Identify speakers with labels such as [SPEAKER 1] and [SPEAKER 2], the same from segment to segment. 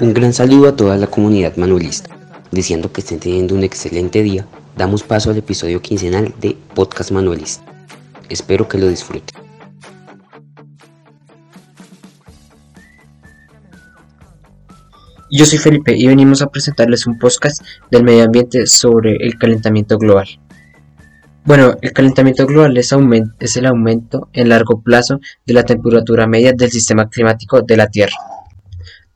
[SPEAKER 1] Un gran saludo a toda la comunidad manuelista. Diciendo que estén teniendo un excelente día, damos paso al episodio quincenal de Podcast Manuelista. Espero que lo disfruten.
[SPEAKER 2] Yo soy Felipe y venimos a presentarles un podcast del medio ambiente sobre el calentamiento global. Bueno, el calentamiento global es, el aumento en largo plazo de la temperatura media del sistema climático de la Tierra.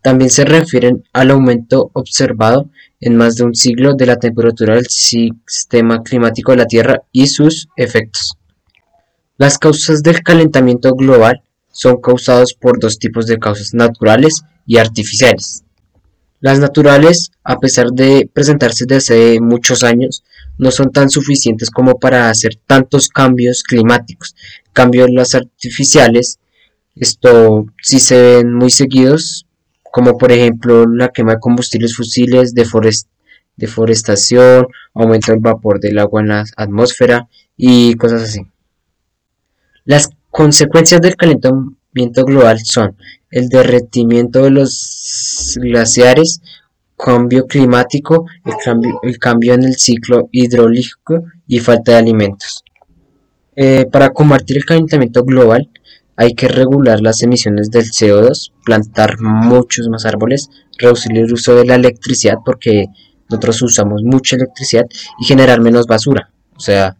[SPEAKER 2] También se refieren al aumento observado en más de un siglo de la temperatura del sistema climático de la Tierra y sus efectos. Las causas del calentamiento global son causadas por dos tipos de causas naturales y artificiales. Las naturales, a pesar de presentarse desde hace muchos años, no son tan suficientes como para hacer tantos cambios climáticos. Cambios las artificiales, esto sí se ven muy seguidos, como por ejemplo la quema de combustibles fósiles, deforestación, aumento del vapor del agua en la atmósfera y cosas así. Las consecuencias del calentamiento global son el derretimiento de los glaciares, cambio climático, el cambio, en el ciclo hidrológico y falta de alimentos. Eh, para combatir el calentamiento global hay que regular las emisiones del CO2, plantar muchos más árboles, reducir el uso de la electricidad porque nosotros usamos mucha electricidad y generar menos basura. O sea,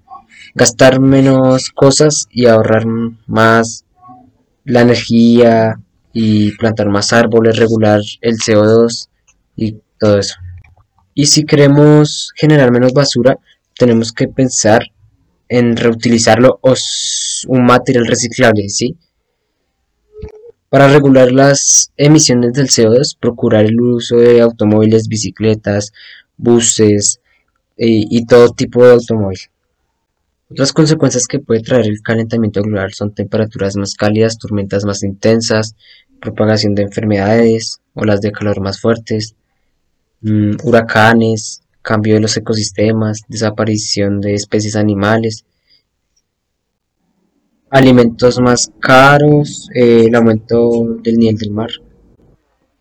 [SPEAKER 2] gastar menos cosas y ahorrar más la energía y plantar más árboles, regular el CO2 y todo eso. Y si queremos generar menos basura, tenemos que pensar en reutilizarlo o un material reciclable, ¿sí? Para regular las emisiones del CO2, procurar el uso de automóviles, bicicletas, buses eh, y todo tipo de automóvil. Otras consecuencias que puede traer el calentamiento global son temperaturas más cálidas, tormentas más intensas, propagación de enfermedades, olas de calor más fuertes, mm, huracanes, cambio de los ecosistemas, desaparición de especies animales, alimentos más caros, eh, el aumento del nivel del mar.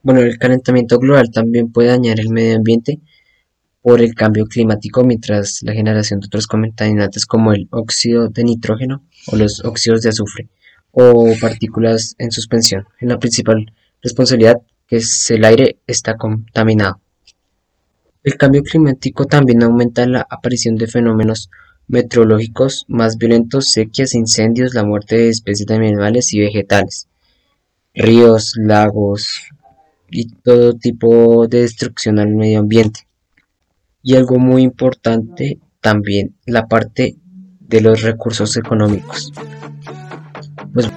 [SPEAKER 2] Bueno, el calentamiento global también puede dañar el medio ambiente por el cambio climático, mientras la generación de otros contaminantes como el óxido de nitrógeno o los óxidos de azufre o partículas en suspensión. En la principal responsabilidad que es el aire está contaminado. El cambio climático también aumenta la aparición de fenómenos meteorológicos más violentos, sequías, incendios, la muerte de especies de animales y vegetales, ríos, lagos y todo tipo de destrucción al medio ambiente. Y algo muy importante también, la parte de los recursos económicos. Pues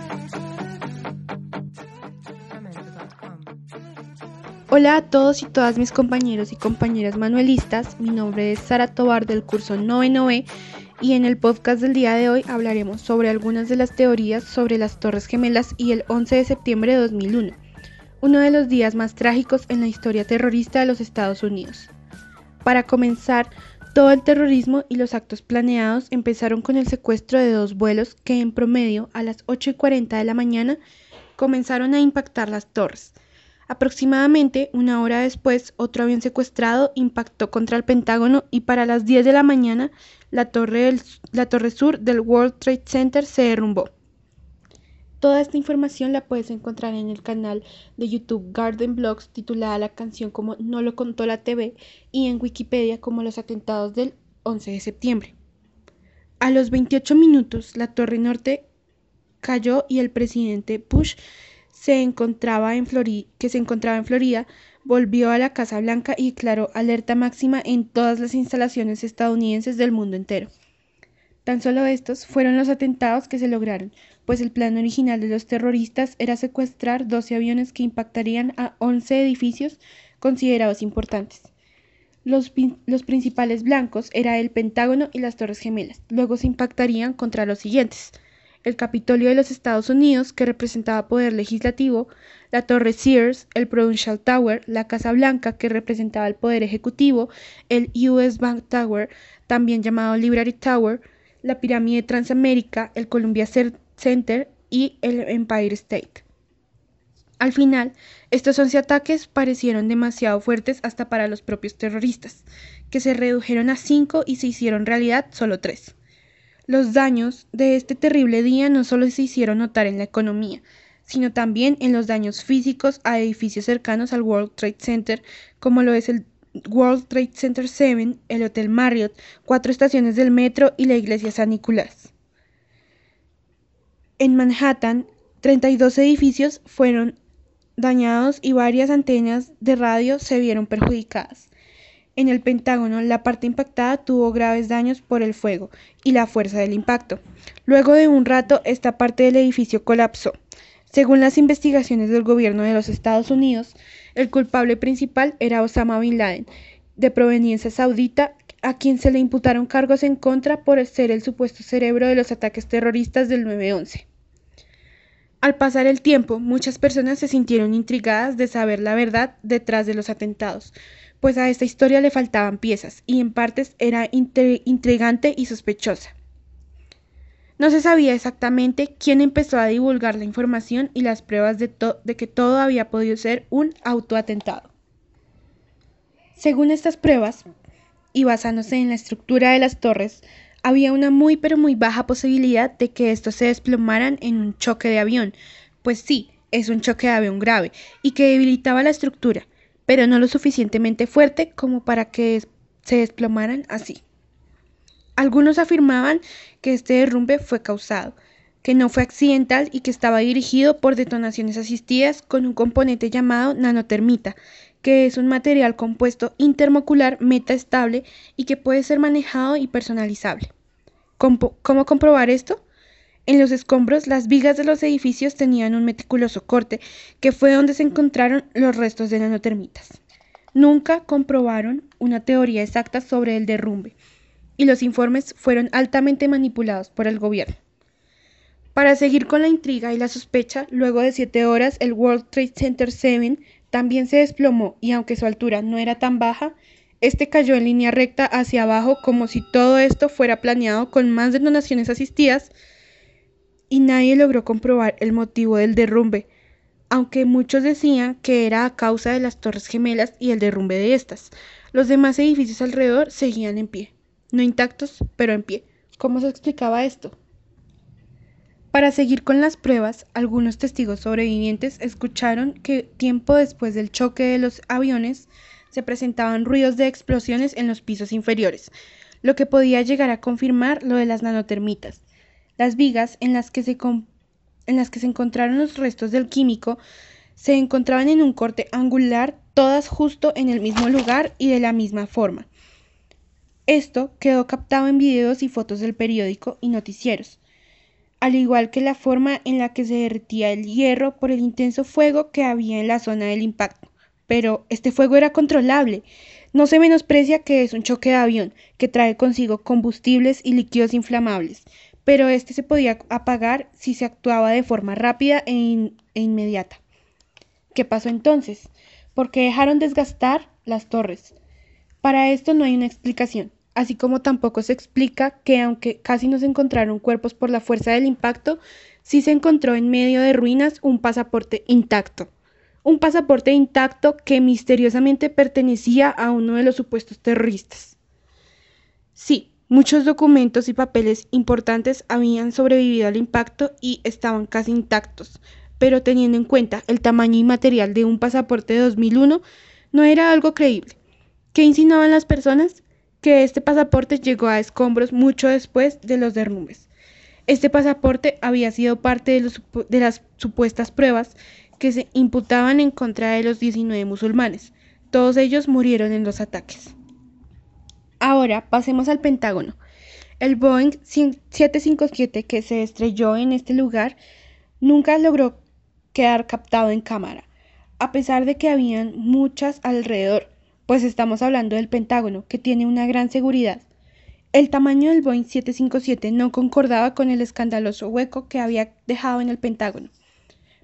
[SPEAKER 3] Hola a todos y todas mis compañeros y compañeras manuelistas, mi nombre es Sara Tobar del curso 9 y en el podcast del día de hoy hablaremos sobre algunas de las teorías sobre las Torres Gemelas y el 11 de septiembre de 2001, uno de los días más trágicos en la historia terrorista de los Estados Unidos. Para comenzar, todo el terrorismo y los actos planeados empezaron con el secuestro de dos vuelos que en promedio a las 8 y 40 de la mañana comenzaron a impactar las torres Aproximadamente una hora después, otro avión secuestrado impactó contra el Pentágono y para las 10 de la mañana la torre, la torre sur del World Trade Center se derrumbó. Toda esta información la puedes encontrar en el canal de YouTube Garden Blogs titulada la canción como No lo contó la TV y en Wikipedia como los atentados del 11 de septiembre. A los 28 minutos la torre norte cayó y el presidente Bush se encontraba en que se encontraba en Florida volvió a la Casa Blanca y declaró alerta máxima en todas las instalaciones estadounidenses del mundo entero. Tan solo estos fueron los atentados que se lograron, pues el plan original de los terroristas era secuestrar 12 aviones que impactarían a 11 edificios considerados importantes. Los, los, principales blancos eran el Pentágono y las Torres Gemelas. Luego se impactarían contra los siguientes: el Capitolio de los Estados Unidos, que representaba poder legislativo, la Torre Sears, el Prudential Tower, la Casa Blanca, que representaba el poder ejecutivo, el US Bank Tower, también llamado Library Tower, la Pirámide Transamérica, el Columbia Center y el Empire State. Al final, estos 11 ataques parecieron demasiado fuertes hasta para los propios terroristas, que se redujeron a 5 y se hicieron realidad solo 3. Los daños de este terrible día no solo se hicieron notar en la economía, sino también en los daños físicos a edificios cercanos al World Trade Center, como lo es el World Trade Center 7, el Hotel Marriott, cuatro estaciones del metro y la iglesia San Nicolás. En Manhattan, 32 edificios fueron dañados y varias antenas de radio se vieron perjudicadas. En el Pentágono, la parte impactada tuvo graves daños por el fuego y la fuerza del impacto. Luego de un rato, esta parte del edificio colapsó. Según las investigaciones del gobierno de los Estados Unidos, el culpable principal era Osama Bin Laden, de proveniencia saudita, a quien se le imputaron cargos en contra por ser el supuesto cerebro de los ataques terroristas del 9-11. Al pasar el tiempo, muchas personas se sintieron intrigadas de saber la verdad detrás de los atentados, pues a esta historia le faltaban piezas y en partes era intrigante y sospechosa. No se sabía exactamente quién empezó a divulgar la información y las pruebas de, que todo había podido ser un autoatentado. Según estas pruebas, y basándose en la estructura de las torres, había una muy pero muy baja posibilidad de que estos se desplomaran en un choque de avión, pues sí, es un choque de avión grave y que debilitaba la estructura, pero no lo suficientemente fuerte como para que se desplomaran así. Algunos afirmaban que este derrumbe fue causado, que no fue accidental y que estaba dirigido por detonaciones asistidas con un componente llamado nanotermita, que es un material compuesto intermocular metaestable y que puede ser manejado y personalizable. ¿Cómo comprobar esto? En los escombros, las vigas de los edificios tenían un meticuloso corte, que fue donde se encontraron los restos de nanotermitas. Nunca comprobaron una teoría exacta sobre el derrumbe, y los informes fueron altamente manipulados por el gobierno. Para seguir con la intriga y la sospecha, luego de siete horas, el World Trade Center 7 también se desplomó y aunque su altura no era tan baja, este cayó en línea recta hacia abajo como si todo esto fuera planeado con más detonaciones asistidas y nadie logró comprobar el motivo del derrumbe, aunque muchos decían que era a causa de las torres gemelas y el derrumbe de estas. Los demás edificios alrededor seguían en pie, no intactos, pero en pie. ¿Cómo se explicaba esto? Para seguir con las pruebas, algunos testigos sobrevivientes escucharon que tiempo después del choque de los aviones se presentaban ruidos de explosiones en los pisos inferiores, lo que podía llegar a confirmar lo de las nanotermitas. Las vigas en las que se, en las que se encontraron los restos del químico se encontraban en un corte angular, todas justo en el mismo lugar y de la misma forma. Esto quedó captado en videos y fotos del periódico y noticieros al igual que la forma en la que se derretía el hierro por el intenso fuego que había en la zona del impacto. Pero este fuego era controlable. No se menosprecia que es un choque de avión, que trae consigo combustibles y líquidos inflamables, pero este se podía apagar si se actuaba de forma rápida e, e inmediata. ¿Qué pasó entonces? ¿Por qué dejaron desgastar las torres? Para esto no hay una explicación así como tampoco se explica que aunque casi no se encontraron cuerpos por la fuerza del impacto, sí se encontró en medio de ruinas un pasaporte intacto. Un pasaporte intacto que misteriosamente pertenecía a uno de los supuestos terroristas. Sí, muchos documentos y papeles importantes habían sobrevivido al impacto y estaban casi intactos, pero teniendo en cuenta el tamaño y material de un pasaporte de 2001, no era algo creíble. ¿Qué insinuaban las personas? Que este pasaporte llegó a escombros mucho después de los derrumbes. Este pasaporte había sido parte de, las supuestas pruebas que se imputaban en contra de los 19 musulmanes. Todos ellos murieron en los ataques. Ahora pasemos al Pentágono. El Boeing 757 que se estrelló en este lugar nunca logró quedar captado en cámara, a pesar de que habían muchas alrededor pues estamos hablando del Pentágono, que tiene una gran seguridad. El tamaño del Boeing 757 no concordaba con el escandaloso hueco que había dejado en el Pentágono,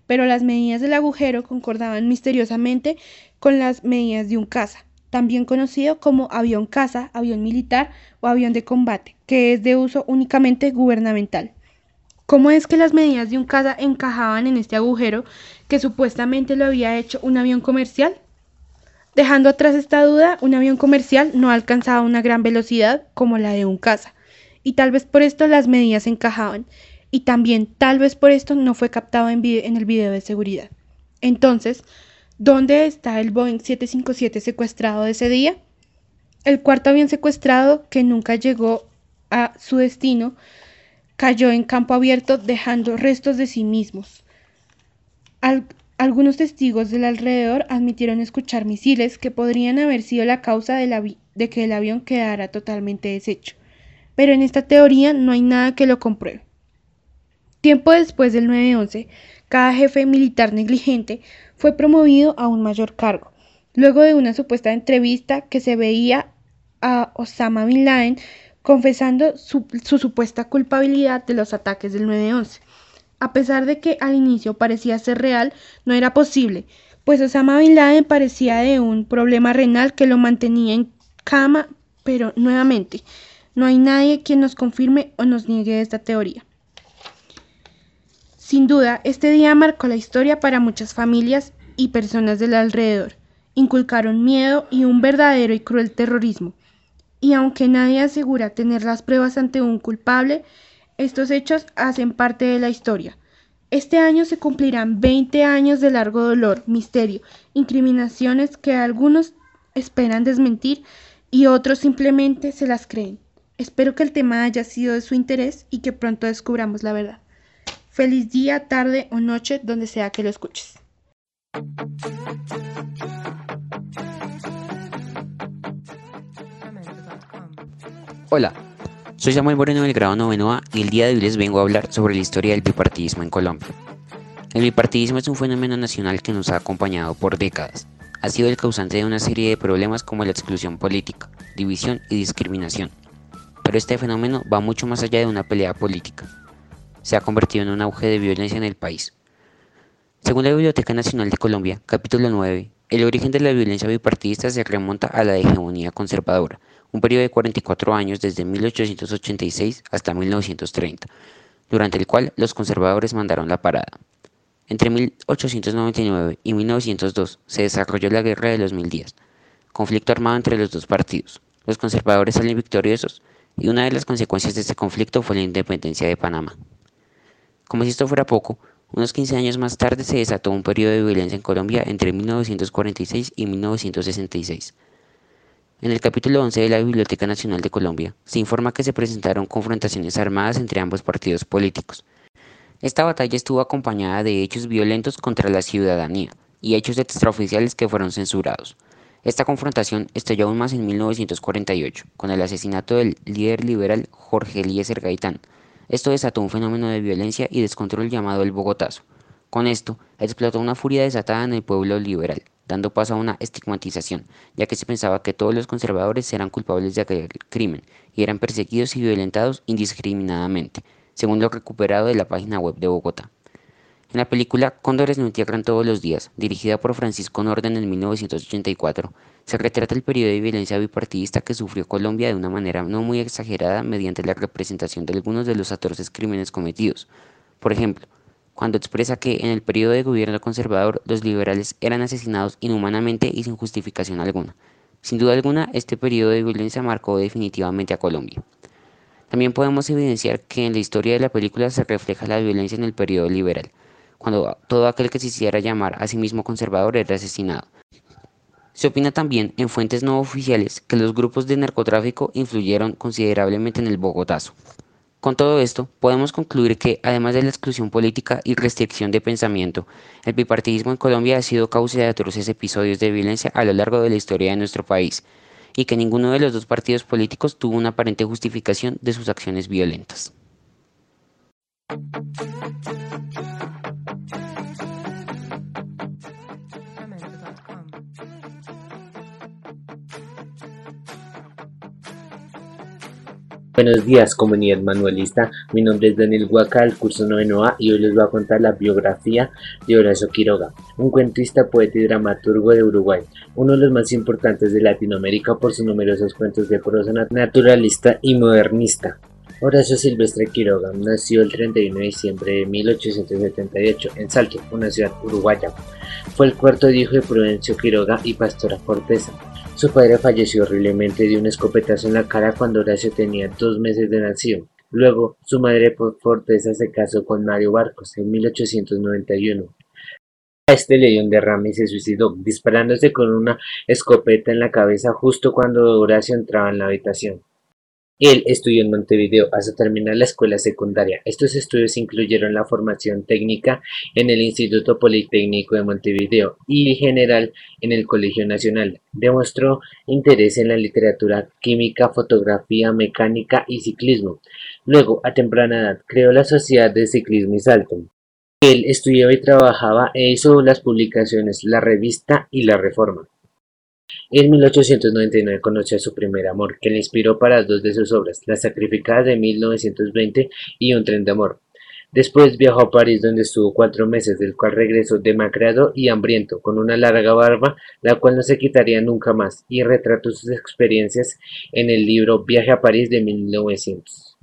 [SPEAKER 3] pero las medidas del agujero concordaban misteriosamente con las medidas de un caza, también conocido como avión caza, avión militar o avión de combate, que es de uso únicamente gubernamental. ¿Cómo es que las medidas de un caza encajaban en este agujero que supuestamente lo había hecho un avión comercial? Dejando atrás esta duda, un avión comercial no alcanzaba una gran velocidad como la de un caza, y tal vez por esto las medidas encajaban, y también tal vez por esto no fue captado en, el video de seguridad. Entonces, ¿dónde está el Boeing 757 secuestrado de ese día? El cuarto avión secuestrado, que nunca llegó a su destino, cayó en campo abierto dejando restos de sí mismos. Algunos testigos del alrededor admitieron escuchar misiles que podrían haber sido la causa de, que el avión quedara totalmente deshecho, pero en esta teoría no hay nada que lo compruebe. Tiempo después del 9-11, cada jefe militar negligente fue promovido a un mayor cargo, luego de una supuesta entrevista que se veía a Osama Bin Laden confesando su supuesta culpabilidad de los ataques del 9-11. A pesar de que al inicio parecía ser real, no era posible, pues Osama Bin Laden parecía de un problema renal que lo mantenía en cama, pero nuevamente, no hay nadie quien nos confirme o nos niegue esta teoría. Sin duda, este día marcó la historia para muchas familias y personas del alrededor. Inculcaron miedo y un verdadero y cruel terrorismo. Y aunque nadie asegura tener las pruebas ante un culpable, estos hechos hacen parte de la historia. Este año se cumplirán 20 años de largo dolor, misterio, incriminaciones que algunos esperan desmentir y otros simplemente se las creen. Espero que el tema haya sido de su interés y que pronto descubramos la verdad. Feliz día, tarde o noche, donde sea que lo escuches.
[SPEAKER 1] Hola, soy Samuel Moreno del grado noveno A y el día de hoy les vengo a hablar sobre la historia del bipartidismo en Colombia. El bipartidismo es un fenómeno nacional que nos ha acompañado por décadas. Ha sido el causante de una serie de problemas como la exclusión política, división y discriminación. Pero este fenómeno va mucho más allá de una pelea política se ha convertido en un auge de violencia en el país. Según la Biblioteca Nacional de Colombia, capítulo 9, el origen de la violencia bipartidista se remonta a la hegemonía conservadora, un periodo de 44 años desde 1886 hasta 1930, durante el cual los conservadores mandaron la parada. Entre 1899 y 1902 se desarrolló la Guerra de los Mil Días, conflicto armado entre los dos partidos. Los conservadores salen victoriosos y una de las consecuencias de este conflicto fue la independencia de Panamá. Como si esto fuera poco, unos 15 años más tarde se desató un periodo de violencia en Colombia entre 1946 y 1966. En el capítulo 11 de la Biblioteca Nacional de Colombia se informa que se presentaron confrontaciones armadas entre ambos partidos políticos. Esta batalla estuvo acompañada de hechos violentos contra la ciudadanía y hechos extraoficiales que fueron censurados. Esta confrontación estalló aún más en 1948, con el asesinato del líder liberal Jorge Eliezer Gaitán, esto desató un fenómeno de violencia y descontrol llamado el Bogotazo. Con esto, explotó una furia desatada en el pueblo liberal, dando paso a una estigmatización, ya que se pensaba que todos los conservadores eran culpables de aquel crimen y eran perseguidos y violentados indiscriminadamente, según lo recuperado de la página web de Bogotá. En la película Cóndores no entierran todos los días, dirigida por Francisco Norden en 1984, se retrata el periodo de violencia bipartidista que sufrió Colombia de una manera no muy exagerada mediante la representación de algunos de los atroces crímenes cometidos. Por ejemplo, cuando expresa que en el periodo de gobierno conservador los liberales eran asesinados inhumanamente y sin justificación alguna. Sin duda alguna, este periodo de violencia marcó definitivamente a Colombia. También podemos evidenciar que en la historia de la película se refleja la violencia en el periodo liberal, cuando todo aquel que se hiciera llamar a sí mismo conservador era asesinado, se opina también en fuentes no oficiales que los grupos de narcotráfico influyeron considerablemente en el Bogotazo. Con todo esto, podemos concluir que, además de la exclusión política y restricción de pensamiento, el bipartidismo en Colombia ha sido causa de atroces episodios de violencia a lo largo de la historia de nuestro país, y que ninguno de los dos partidos políticos tuvo una aparente justificación de sus acciones violentas.
[SPEAKER 4] Buenos días comunidad manuelista, mi nombre es Daniel Huaca del curso 9A y hoy les voy a contar la biografía de Horacio Quiroga, un cuentista, poeta y dramaturgo de Uruguay, uno de los más importantes de Latinoamérica por sus numerosos cuentos de prosa naturalista y modernista. Horacio Silvestre Quiroga nació el 31 de diciembre de 1878 en Salto, una ciudad uruguaya. Fue el cuarto hijo de Prudencio Quiroga y Pastora Forteza. Su padre falleció horriblemente de un escopetazo en la cara cuando Horacio tenía dos meses de nacido. Luego, su madre Forteza se casó con Mario Barcos en 1891. A este le dio un derrame y se suicidó, disparándose con una escopeta en la cabeza justo cuando Horacio entraba en la habitación. Él estudió en Montevideo hasta terminar la escuela secundaria. Estos estudios incluyeron la formación técnica en el Instituto Politécnico de Montevideo y general en el Colegio Nacional. Demostró interés en la literatura, química, fotografía, mecánica y ciclismo. Luego, a temprana edad, creó la Sociedad de Ciclismo y Salto. Él estudiaba y trabajaba e hizo las publicaciones La Revista y La Reforma. En 1899 conoció a su primer amor, que le inspiró para dos de sus obras, Las Sacrificadas de 1920 y Un tren de amor. Después viajó a París donde estuvo cuatro meses, del cual regresó demacrado y hambriento, con una larga barba, la cual no se quitaría nunca más, y retrató sus experiencias en el libro Viaje a París de 1900.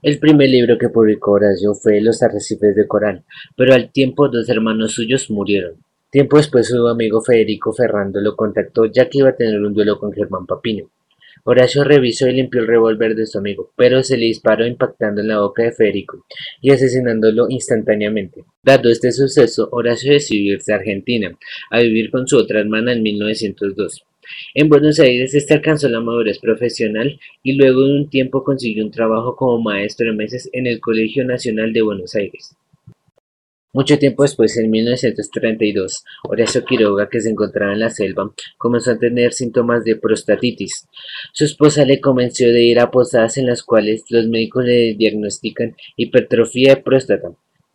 [SPEAKER 4] El primer libro que publicó Horacio fue Los arrecifes de coral, pero al tiempo dos hermanos suyos murieron. Tiempo después su amigo Federico Ferrando lo contactó ya que iba a tener un duelo con Germán Papino. Horacio revisó y limpió el revólver de su amigo, pero se le disparó impactando en la boca de Federico y asesinándolo instantáneamente. Dado este suceso, Horacio decidió irse a Argentina, a vivir con su otra hermana en 1902. En Buenos Aires este alcanzó la madurez profesional y luego de un tiempo consiguió un trabajo como maestro de meses en el Colegio Nacional de Buenos Aires. Mucho tiempo después, en 1932, Horacio Quiroga, que se encontraba en la selva, comenzó a tener síntomas de prostatitis. Su esposa le convenció de ir a posadas en las cuales los médicos le diagnostican hipertrofia de próstata.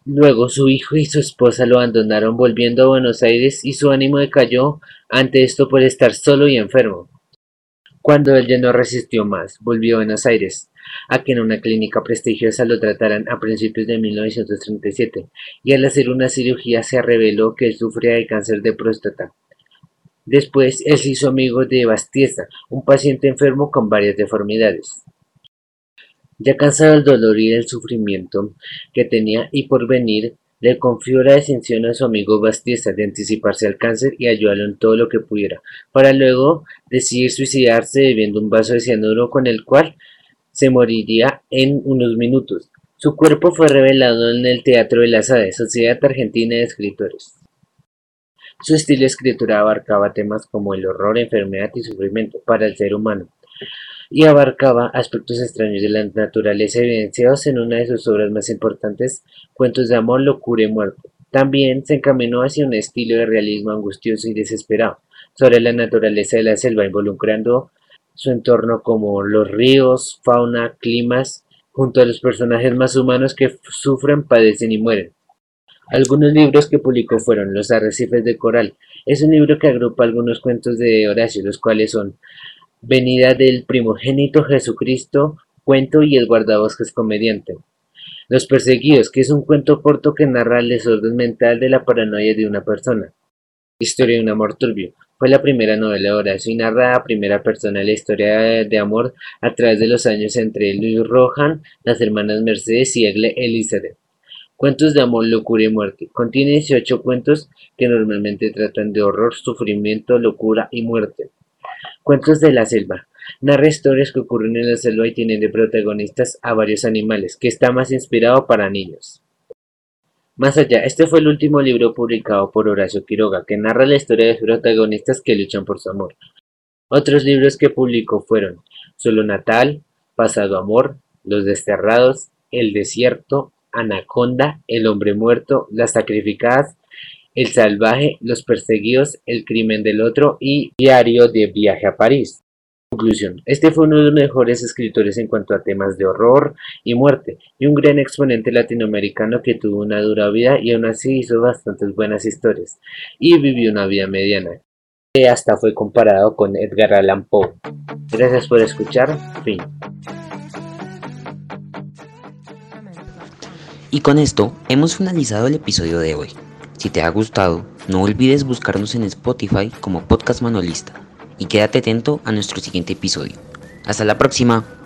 [SPEAKER 4] Luego su hijo y su esposa lo abandonaron volviendo a Buenos Aires y su ánimo decayó ante esto por estar solo y enfermo. Cuando él ya no resistió más, volvió a Buenos Aires a que en una clínica prestigiosa lo trataran a principios de 1937 y al hacer una cirugía se reveló que él sufría de cáncer de próstata. Después él se hizo amigo de Bastiesa, un paciente enfermo con varias deformidades. Ya cansado del dolor y del sufrimiento que tenía y por venir, le confió la decisión a su amigo Bastiesa de anticiparse al cáncer y ayudarlo en todo lo que pudiera, para luego decidir suicidarse bebiendo un vaso de cianuro con el cual se moriría en unos minutos. Su cuerpo fue revelado en el Teatro de la SADE, Sociedad Argentina de Escritores. Su estilo de escritura abarcaba temas como el horror, enfermedad y sufrimiento para el ser humano, y abarcaba aspectos extraños de la naturaleza evidenciados en una de sus obras más importantes, Cuentos de amor, locura y muerte. También se encaminó hacia un estilo de realismo angustioso y desesperado sobre la naturaleza de la selva, involucrando su entorno como los ríos, fauna, climas, junto a los personajes más humanos que sufren, padecen y mueren. Algunos libros que publicó fueron Los arrecifes de coral. Es un libro que agrupa algunos cuentos de Horacio, los cuales son Venida del primogénito Jesucristo, cuento y el guardabosques comediante. Los perseguidos, que es un cuento corto que narra el desorden mental de la paranoia de una persona. Historia de un amor turbio, fue la primera novela de Horacio y narra a primera persona la historia de amor a través de los años entre Luis Rohan, las hermanas Mercedes y Elizabeth. Cuentos de amor, locura y muerte. Contiene 18 cuentos que normalmente tratan de horror, sufrimiento, locura y muerte. Cuentos de la selva. Narra historias que ocurren en la selva y tienen de protagonistas a varios animales, que está más inspirado para niños. Más allá, este fue el último libro publicado por Horacio Quiroga, que narra la historia de protagonistas que luchan por su amor. Otros libros que publicó fueron Solo Natal, Pasado Amor, Los Desterrados, El Desierto, Anaconda, El Hombre Muerto, Las Sacrificadas, El Salvaje, Los Perseguidos, El Crimen del Otro y Diario de Viaje a París. Conclusión. Este fue uno de los mejores escritores en cuanto a temas de horror y muerte, y un gran exponente latinoamericano que tuvo una dura vida y aún así hizo bastantes buenas historias, y vivió una vida mediana, que hasta fue comparado con Edgar Allan Poe. Gracias por escuchar, fin.
[SPEAKER 1] Y con esto hemos finalizado el episodio de hoy. Si te ha gustado, no olvides buscarnos en Spotify como Podcast Manolista y quédate atento a nuestro siguiente episodio. Hasta la próxima.